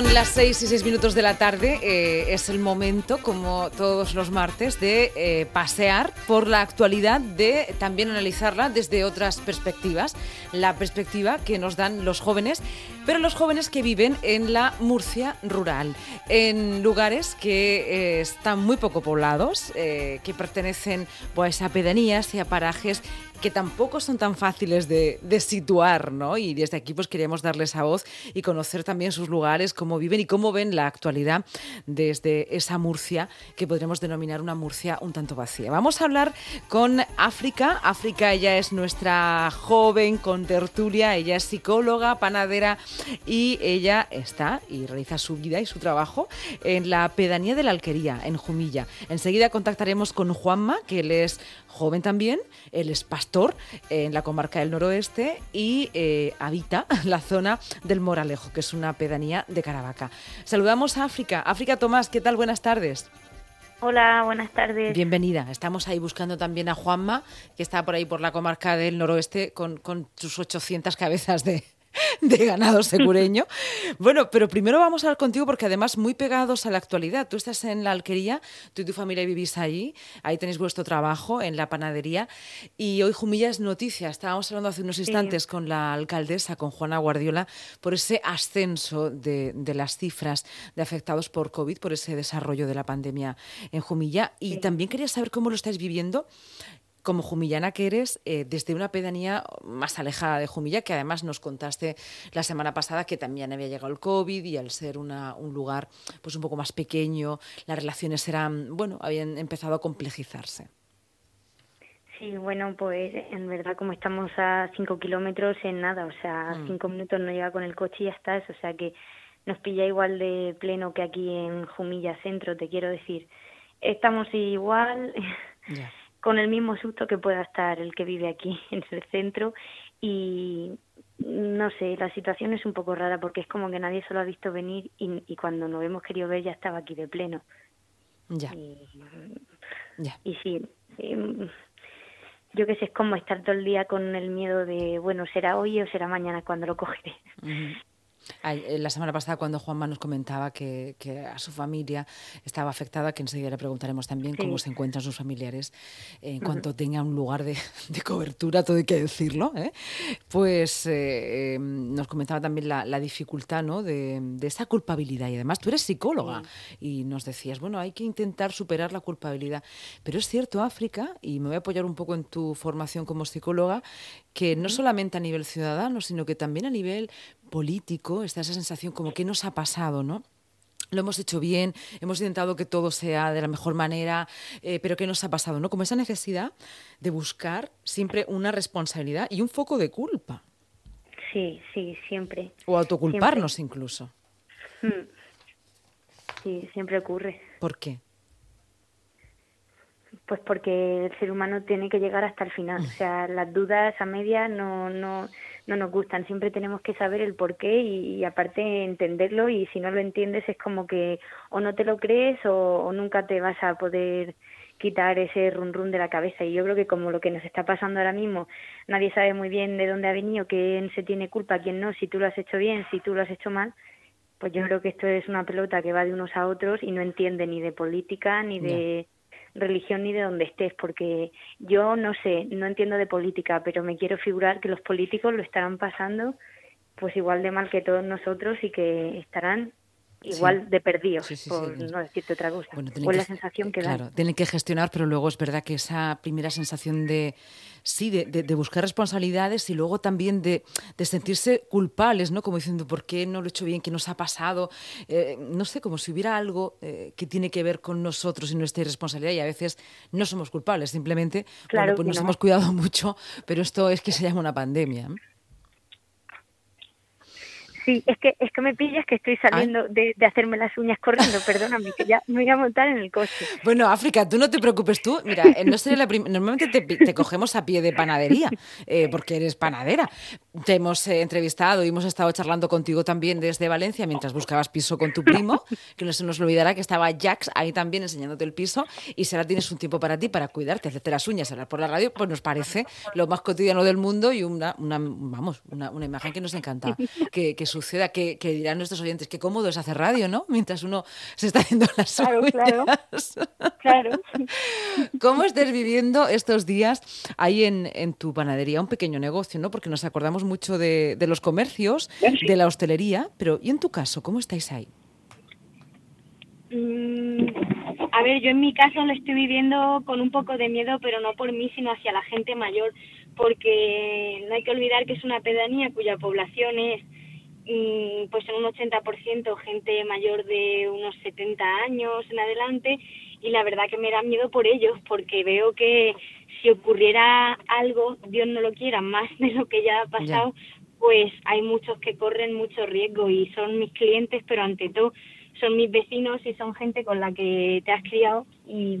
Son las 6 y 6 minutos de la tarde. eh, es el momento, como todos los martes, de eh, pasear por la actualidad, de también analizarla desde otras perspectivas. La perspectiva que nos dan los jóvenes, pero los jóvenes que viven en la Murcia rural, en lugares que eh, están muy poco poblados, que pertenecen pues, a pedanías y a parajes que tampoco son tan fáciles de, de situar, ¿no? Y desde aquí pues queremos darles a voz y conocer también sus lugares, cómo viven y cómo ven la actualidad desde esa Murcia que podremos denominar una Murcia un tanto vacía. Vamos a hablar con África. África, ella es nuestra joven con tertulia, ella es psicóloga, panadera y ella está y realiza su vida y su trabajo en la pedanía de la Alquería, en Jumilla. Enseguida contactaremos con Juanma, que él es joven también, él es pastor en la comarca del noroeste y eh, habita la zona del Moralejo, que es una pedanía de Caravaca. Saludamos a África. África Tomás, ¿qué tal? Buenas tardes. Hola, buenas tardes. Bienvenida. Estamos ahí buscando también a Juanma, que está por ahí por la comarca del noroeste con, con sus 800 cabezas de, de ganado secureño. Bueno, pero primero vamos a hablar contigo porque además muy pegados a la actualidad. Tú estás en la alquería, tú y tu familia vivís allí, ahí tenéis vuestro trabajo en la panadería y hoy Jumilla es noticia. Estábamos hablando hace unos instantes con la alcaldesa, con Juana Guardiola, por ese ascenso de, de las cifras de afectados por COVID, por ese desarrollo de la pandemia en Jumilla. Y Sí. también quería saber cómo lo estáis viviendo como jumillana que eres, eh, desde una pedanía más alejada de Jumilla, que además nos contaste la semana pasada que también había llegado el COVID y al ser una- un lugar pues un poco más pequeño, las relaciones eran, bueno, habían empezado a complejizarse. Sí, bueno, pues en verdad como estamos a cinco kilómetros en nada, o sea, Mm. cinco minutos no llega con el coche y ya estás, o sea que nos pilla igual de pleno que aquí en Jumilla Centro, te quiero decir. Estamos igual, Ya. con el mismo susto que pueda estar el que vive aquí en el centro y no sé, la situación es un poco rara porque es como que nadie se lo ha visto venir y, y cuando nos hemos querido ver ya estaba aquí de pleno. Ya, Y, ya. Y sí, yo qué sé, es como estar todo el día con el miedo de, bueno, será hoy o será mañana cuando lo cogeré. La semana pasada cuando Juanma nos comentaba que, que a su familia estaba afectada, que enseguida le preguntaremos también Sí. cómo se encuentran sus familiares eh, en cuanto tenga un lugar de, de cobertura, todo hay que decirlo, ¿eh? pues eh, eh, nos comentaba también la, la dificultad ¿no? de, de esa culpabilidad y además tú eres psicóloga y nos decías, bueno, hay que intentar superar la culpabilidad, pero es cierto, África, y me voy a apoyar un poco en tu formación como psicóloga, que no solamente a nivel ciudadano, sino que también a nivel político está esa sensación como que nos ha pasado, ¿no? Lo hemos hecho bien, hemos intentado que todo sea de la mejor manera, eh, pero ¿qué nos ha pasado? ¿no? Como esa necesidad de buscar siempre una responsabilidad y un foco de culpa, Sí, sí, siempre. o autoculparnos incluso. Mm. Sí, siempre ocurre. ¿Por qué? Pues porque el ser humano tiene que llegar hasta el final. O sea, las dudas a medias no, no, no nos gustan. Siempre tenemos que saber el por qué y, y aparte entenderlo y si no lo entiendes es como que o no te lo crees o, o nunca te vas a poder quitar ese run run de la cabeza y yo creo que como lo que nos está pasando ahora mismo nadie sabe muy bien de dónde ha venido quién se tiene culpa quién no si tú lo has hecho bien si tú lo has hecho mal pues yo creo que esto es una pelota que va de unos a otros y no entiende ni de política ni de religión ni de donde estés, porque yo no sé, no entiendo de política, pero me quiero figurar que los políticos lo estarán pasando pues igual de mal que todos nosotros y que estarán igual de perdidos, Sí, sí, sí. por no decirte otra cosa. Bueno, la que- sensación que claro, dan. tienen que gestionar, pero luego es verdad que esa primera sensación de sí, de, de- de buscar responsabilidades y luego también de, de sentirse culpables, ¿no? Como diciendo, ¿por qué no lo he hecho bien? ¿Qué nos ha pasado? Eh, no sé, como si hubiera algo eh, que tiene que ver con nosotros y nuestra irresponsabilidad y a veces no somos culpables, simplemente Claro bueno, pues nos no. hemos cuidado mucho, pero esto es que se llama una pandemia. Sí, es que es que me pillas que estoy saliendo de, de hacerme las uñas corriendo, perdóname, que ya me voy a montar en el coche. Bueno, África, tú no te preocupes tú. Mira, no sería la normalmente te, te cogemos a pie de panadería, eh, porque eres panadera. Te hemos eh, entrevistado y hemos estado charlando contigo también desde Valencia mientras buscabas piso con tu primo, que no se nos olvidará que estaba Jax ahí también enseñándote el piso y si ahora tienes un tiempo para ti, para cuidarte, hacerte las uñas, hablar por la radio, pues nos parece lo más cotidiano del mundo y una, una vamos, una, una imagen que nos encanta que, que suceda, que, dirán nuestros oyentes, qué cómodo es hacer radio, ¿no? Mientras uno se está haciendo las Claro, claro. claro. ¿Cómo estás viviendo estos días ahí en, en, tu panadería? Un pequeño negocio, ¿no? Porque nos acordamos mucho de, de los comercios, de la hostelería, pero ¿y en tu caso? ¿Cómo estáis ahí? Mm, a ver, yo en mi caso lo estoy viviendo con un poco de miedo, pero no por mí, sino hacia la gente mayor, porque no hay que olvidar que es una pedanía cuya población es pues en un 80% gente mayor de unos 70 años en adelante y la verdad que me da miedo por ellos porque veo que si ocurriera algo, Dios no lo quiera, más de lo que ya ha pasado, pues hay muchos que corren mucho riesgo y son mis clientes, pero ante todo son mis vecinos y son gente con la que te has criado y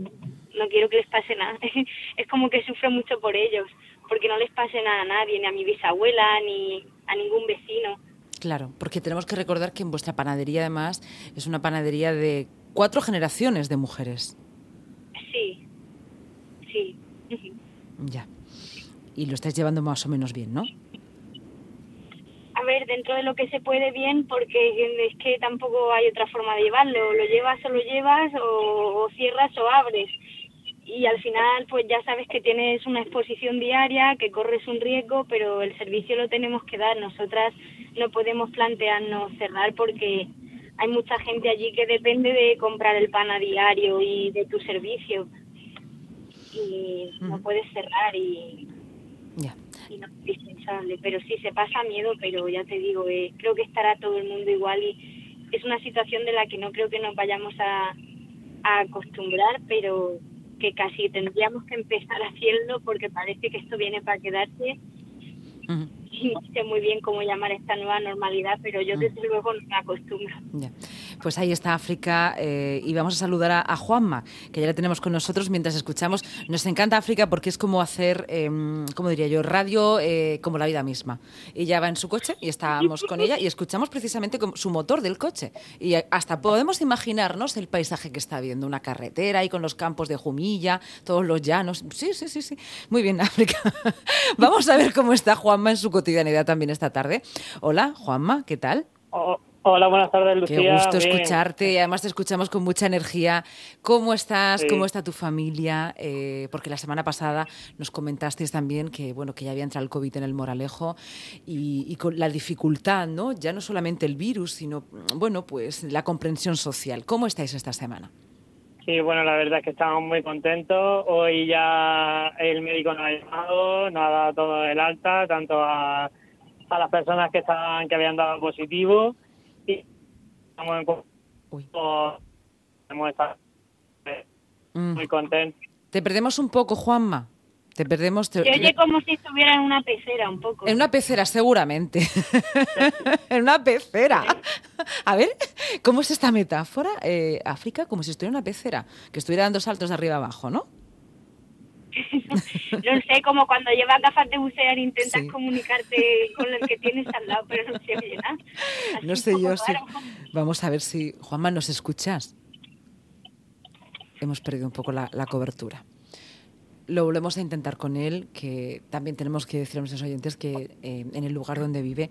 no quiero que les pase nada. es como que sufro mucho por ellos, porque no les pase nada a nadie, ni a mi bisabuela, ni a ningún vecino. Claro, porque tenemos que recordar que en vuestra panadería además es una panadería de cuatro generaciones de mujeres. Sí, sí. Ya. Y lo estáis llevando más o menos bien, ¿no? a ver, dentro de lo que se puede bien, porque es que tampoco hay otra forma de llevarlo, lo llevas o lo llevas, o, cierras o abres. Y al final, pues ya sabes que tienes una exposición diaria, que corres un riesgo, pero el servicio lo tenemos que dar. Nosotras no podemos plantearnos cerrar porque hay mucha gente allí que depende de comprar el pan a diario y de tu servicio. Y no puedes cerrar y indispensable, pero sí se pasa miedo, pero ya te digo, eh, creo que estará todo el mundo igual y es una situación de la que no creo que nos vayamos a, a acostumbrar, pero que casi tendríamos que empezar haciendo porque parece que esto viene para quedarse no sé muy bien cómo llamar esta nueva normalidad, pero yo desde luego no me acostumbro. Pues ahí está África eh, y vamos a saludar a, Juanma, que ya la tenemos con nosotros mientras escuchamos. Nos encanta África porque es como hacer, eh, como diría yo, radio eh, como la vida misma. Ella va en su coche y estábamos con ella y escuchamos precisamente su motor del coche. Y hasta podemos imaginarnos el paisaje que está viendo, una carretera y con los campos de Jumilla, todos los llanos. Sí, sí, sí, sí. Muy bien, África. vamos a ver cómo está Juanma en su cotidianidad también esta tarde. Hola, Juanma, ¿qué tal? Oh, Hola, buenas tardes, Lucía. Qué gusto escucharte y además te escuchamos con mucha energía. ¿Cómo estás? ¿Cómo está tu familia? Eh, porque la semana pasada nos comentasteis también que, bueno, que ya había entrado el COVID en el Moralejo y, con la dificultad, ¿no? Ya no solamente el virus, sino, bueno, pues la comprensión social. ¿Cómo estáis esta semana? Sí, bueno, la verdad es que estamos muy contentos. Hoy ya el médico nos ha llamado, nos ha dado todo el alta, tanto a, a las personas que estaban que habían dado positivo estamos mm. muy contentos. Te perdemos un poco, Juanma. Te perdemos. Se oye como si estuviera en una pecera un poco. En una pecera, seguramente. en una pecera. A ver, ¿cómo es esta metáfora? Eh, África, como si estuviera en una pecera, que estuviera dando saltos de arriba abajo, ¿no? No sé, como cuando llevas gafas de bucear intentas comunicarte con el que tienes al lado, pero no se oye nada. no sé yo si... Vamos a ver si... Juanma, ¿nos escuchas? Hemos perdido un poco la, cobertura. Lo volvemos a intentar con él, que también tenemos que decir a nuestros oyentes que eh, en el lugar donde vive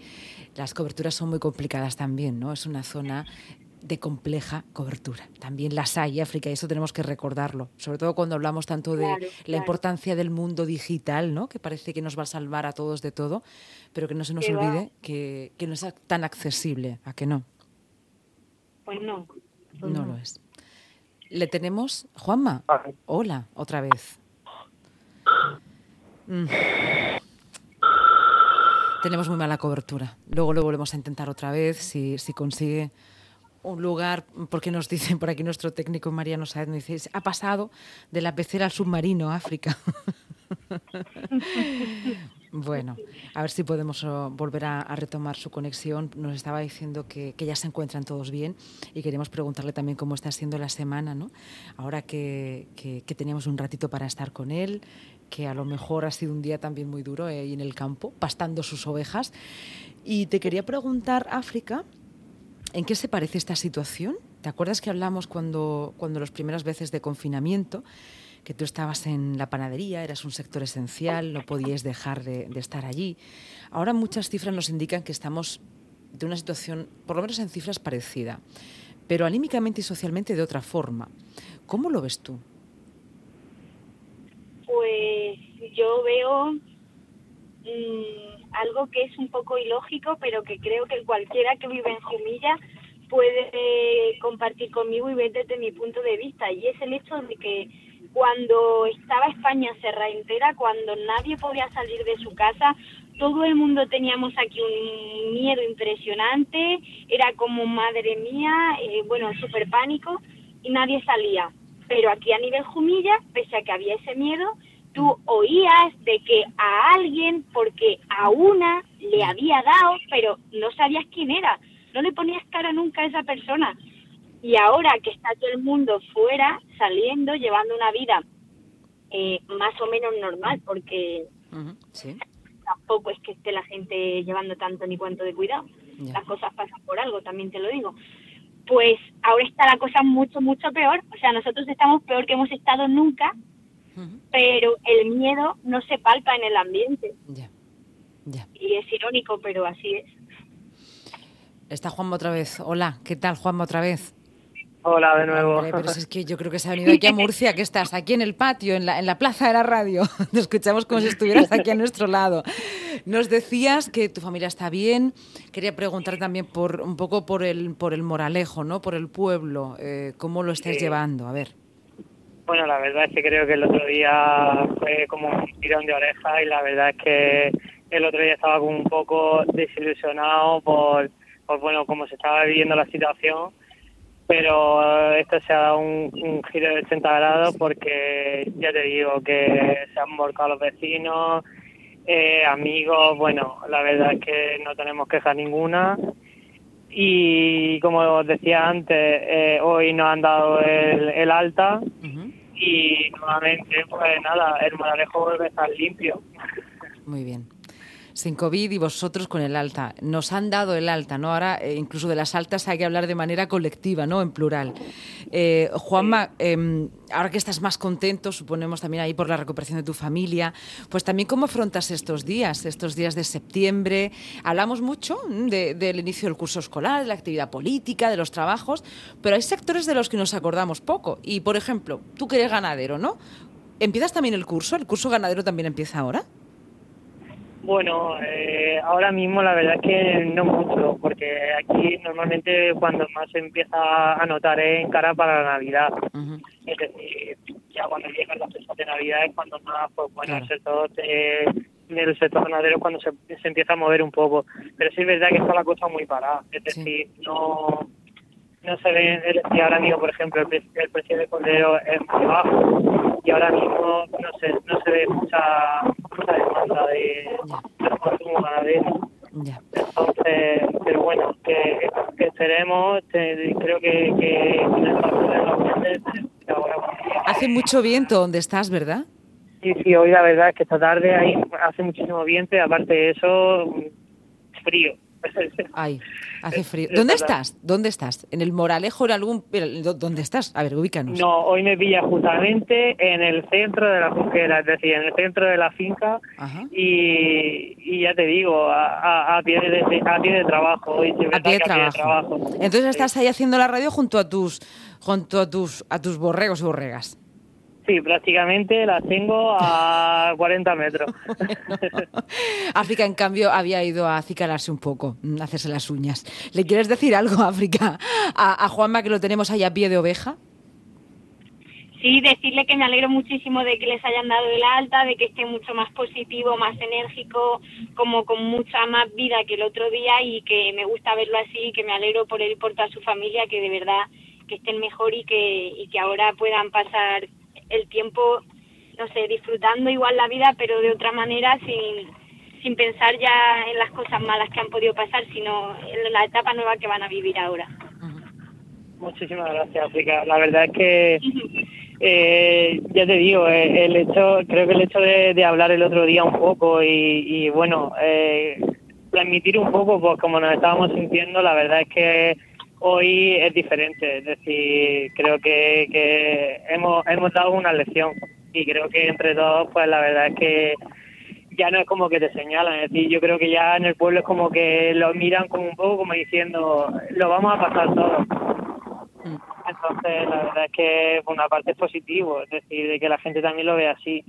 las coberturas son muy complicadas también, ¿no? Es una zona de compleja cobertura. También las hay, África, y eso tenemos que recordarlo, sobre todo cuando hablamos tanto de la importancia del mundo digital, ¿no? que parece que nos va a salvar a todos de todo, pero que no se nos olvide que, no es tan accesible, ¿a que no? Pues no. no, lo es. ¿Le tenemos? Juanma, hola, otra vez. Mm. Tenemos muy mala cobertura. Luego lo volvemos a intentar otra vez, si, si consigue un lugar, porque nos dicen por aquí nuestro técnico Mariano Saez, nos dice, ha pasado de la pecera al submarino, África. bueno, a ver si podemos oh, volver a, retomar su conexión. Nos estaba diciendo que, ya se encuentran todos bien y queremos preguntarle también cómo está siendo la semana, ¿no? Ahora que, que, teníamos un ratito para estar con él, que a lo mejor ha sido un día también muy duro ahí en el campo, pastando sus ovejas. Y te quería preguntar, África, ¿En qué se parece esta situación? ¿Te acuerdas que hablamos cuando, cuando las primeras veces de confinamiento, que tú estabas en la panadería, eras un sector esencial, no podías dejar de, estar allí? Ahora muchas cifras nos indican que estamos de una situación, por lo menos en cifras, parecida, pero anímicamente y socialmente de otra forma. ¿Cómo lo ves tú? Pues yo veo mm, algo que es un poco ilógico, pero que creo que cualquiera que vive en Jumilla puede compartir conmigo y ver desde mi punto de vista, y es el hecho de que cuando estaba España cerrada entera, cuando nadie podía salir de su casa, todo el mundo teníamos aquí un miedo impresionante, era como madre mía, eh, bueno, súper pánico y nadie salía. Pero aquí a nivel Jumilla, pese a que había ese miedo, tú oías de que a alguien, porque a una le había dado, pero no sabías quién era, no le ponías cara nunca a esa persona. Y ahora que está todo el mundo fuera, saliendo, llevando una vida eh, más o menos normal, porque tampoco es que esté la gente llevando tanto ni cuanto de cuidado. Las cosas pasan por algo, también te lo digo. Pues ahora está la cosa mucho, mucho peor. O sea, nosotros estamos peor que hemos estado nunca, pero el miedo no se palpa en el ambiente. Y es irónico, pero así es. Está Juanma otra vez. Hola, ¿qué tal Juanma otra vez? Hola de nuevo. pero es que yo creo que se ha venido aquí a Murcia, que estás aquí en el patio, en la, en la plaza de la radio. Te escuchamos como si estuvieras aquí a nuestro lado. Nos decías que tu familia está bien. Quería preguntar también por un poco por el, por el moralejo, ¿no? Por el pueblo. Eh, ¿Cómo lo estás llevando? A ver. Bueno, la verdad es que creo que el otro día fue como un tirón de oreja y la verdad es que el otro día estaba como un poco desilusionado por, por bueno, cómo se estaba viviendo la situación. Pero esto se ha dado un, giro de 80 grados porque ya te digo que se han volcado los vecinos, eh, amigos, bueno, la verdad es que no tenemos quejas ninguna. Y como os decía antes, eh, hoy nos han dado el, alta y nuevamente, pues nada, el moralejo vuelve a estar limpio. Muy bien sin COVID y vosotros con el alta. Nos han dado el alta, ¿no? Ahora eh, incluso de las altas hay que hablar de manera colectiva, ¿no? En plural. Eh, Juanma, em, ahora que estás más contento, suponemos también ahí por la recuperación de tu familia, pues también cómo afrontas estos días, estos días de septiembre. Hablamos mucho mm, del inicio del curso escolar, de la actividad política, de los trabajos, pero hay sectores de los que nos acordamos poco. Y, por ejemplo, tú que eres ganadero, ¿no? ¿Empiezas también el curso? ¿El curso ganadero también empieza ahora? Bueno, eh, ahora mismo la verdad es que no mucho, porque aquí normalmente cuando más se empieza a notar es en cara para la Navidad. Es decir, ya cuando llegan las fechas de Navidad es cuando más, pues bueno, el sector el sector ganadero es cuando se, se, empieza a mover un poco. Pero sí es verdad que está la cosa muy parada. Es decir, no no se ve, y ahora mismo, por ejemplo, el, el precio del cordero es muy bajo y ahora mismo no se, no se ve mucha, demanda de, consumo ganadero. Entonces, pero bueno, que, que esperemos, creo que, que Hace mucho viento donde estás, ¿verdad? Sí, sí, hoy la verdad es que esta tarde hay, hace muchísimo viento y aparte de eso, frío. Ay, hace frío. ¿Dónde estás? ¿Dónde estás? ¿En el Moralejo en algún dónde estás? A ver, ubícanos. No, hoy me pilla justamente en el centro de la Junquera, es decir, en el centro de la finca y, ya te digo, a, pie de a pie de trabajo hoy a pie de trabajo. Entonces estás ahí haciendo la radio junto a tus junto a tus a tus borregos y borregas. Sí, prácticamente las tengo a 40 metros. África, en cambio, había ido a acicalarse un poco, a hacerse las uñas. ¿Le quieres decir algo, África, a, a Juanma, que lo tenemos ahí a pie de oveja? Sí, decirle que me alegro muchísimo de que les hayan dado el alta, de que esté mucho más positivo, más enérgico, como con mucha más vida que el otro día y que me gusta verlo así, que me alegro por él y por toda su familia, que de verdad que estén mejor y que, y que ahora puedan pasar el tiempo, no sé, disfrutando igual la vida, pero de otra manera, sin, sin pensar ya en las cosas malas que han podido pasar, sino en la etapa nueva que van a vivir ahora. Muchísimas gracias, África. La verdad es que, eh, ya te digo, eh, el hecho, creo que el hecho de, hablar el otro día un poco y, bueno, eh, transmitir un poco, pues como nos estábamos sintiendo, la verdad es que hoy es diferente. Es decir, creo que, hemos, hemos dado una lección y creo que entre todos, pues la verdad es que, ya no es como que te señalan, es decir, yo creo que ya en el pueblo es como que lo miran como un poco como diciendo, lo vamos a pasar todo. Entonces, la verdad es que una parte es positivo, es decir, de que la gente también lo ve así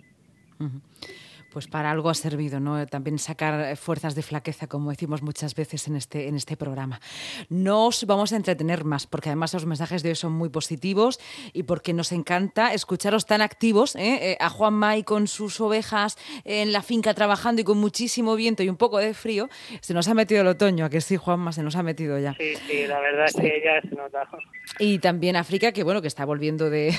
pues para algo ha servido, ¿no? También sacar fuerzas de flaqueza, como decimos muchas veces en este, en este programa. No os vamos a entretener más, porque además los mensajes de hoy son muy positivos y porque nos encanta escucharos tan activos, ¿eh? Eh, a Juan May con sus ovejas en la finca trabajando y con muchísimo viento y un poco de frío. Se nos ha metido el otoño, a que sí, Juanma, se nos ha metido ya. Sí, sí, la verdad es que ya se nota. Y también África, que bueno, que está volviendo de,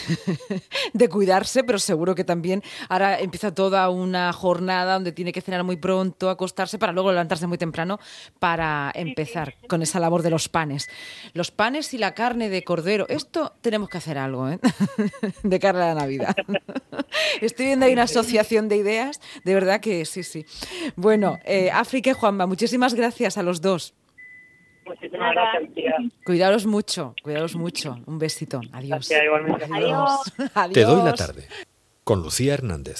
de cuidarse, pero seguro que también ahora empieza toda una jornada donde tiene que cenar muy pronto, acostarse para luego levantarse muy temprano para empezar con esa labor de los panes. Los panes y la carne de cordero, esto tenemos que hacer algo, ¿eh? de cara a la Navidad. Estoy viendo ahí una asociación de ideas, de verdad que sí, sí. Bueno, eh, África y Juanma, muchísimas gracias a los dos. Muchísimas gracias. Cuidaros mucho, cuidaros mucho. Un besito. Adiós. Adiós. Adiós. Te doy la tarde con Lucía Hernández.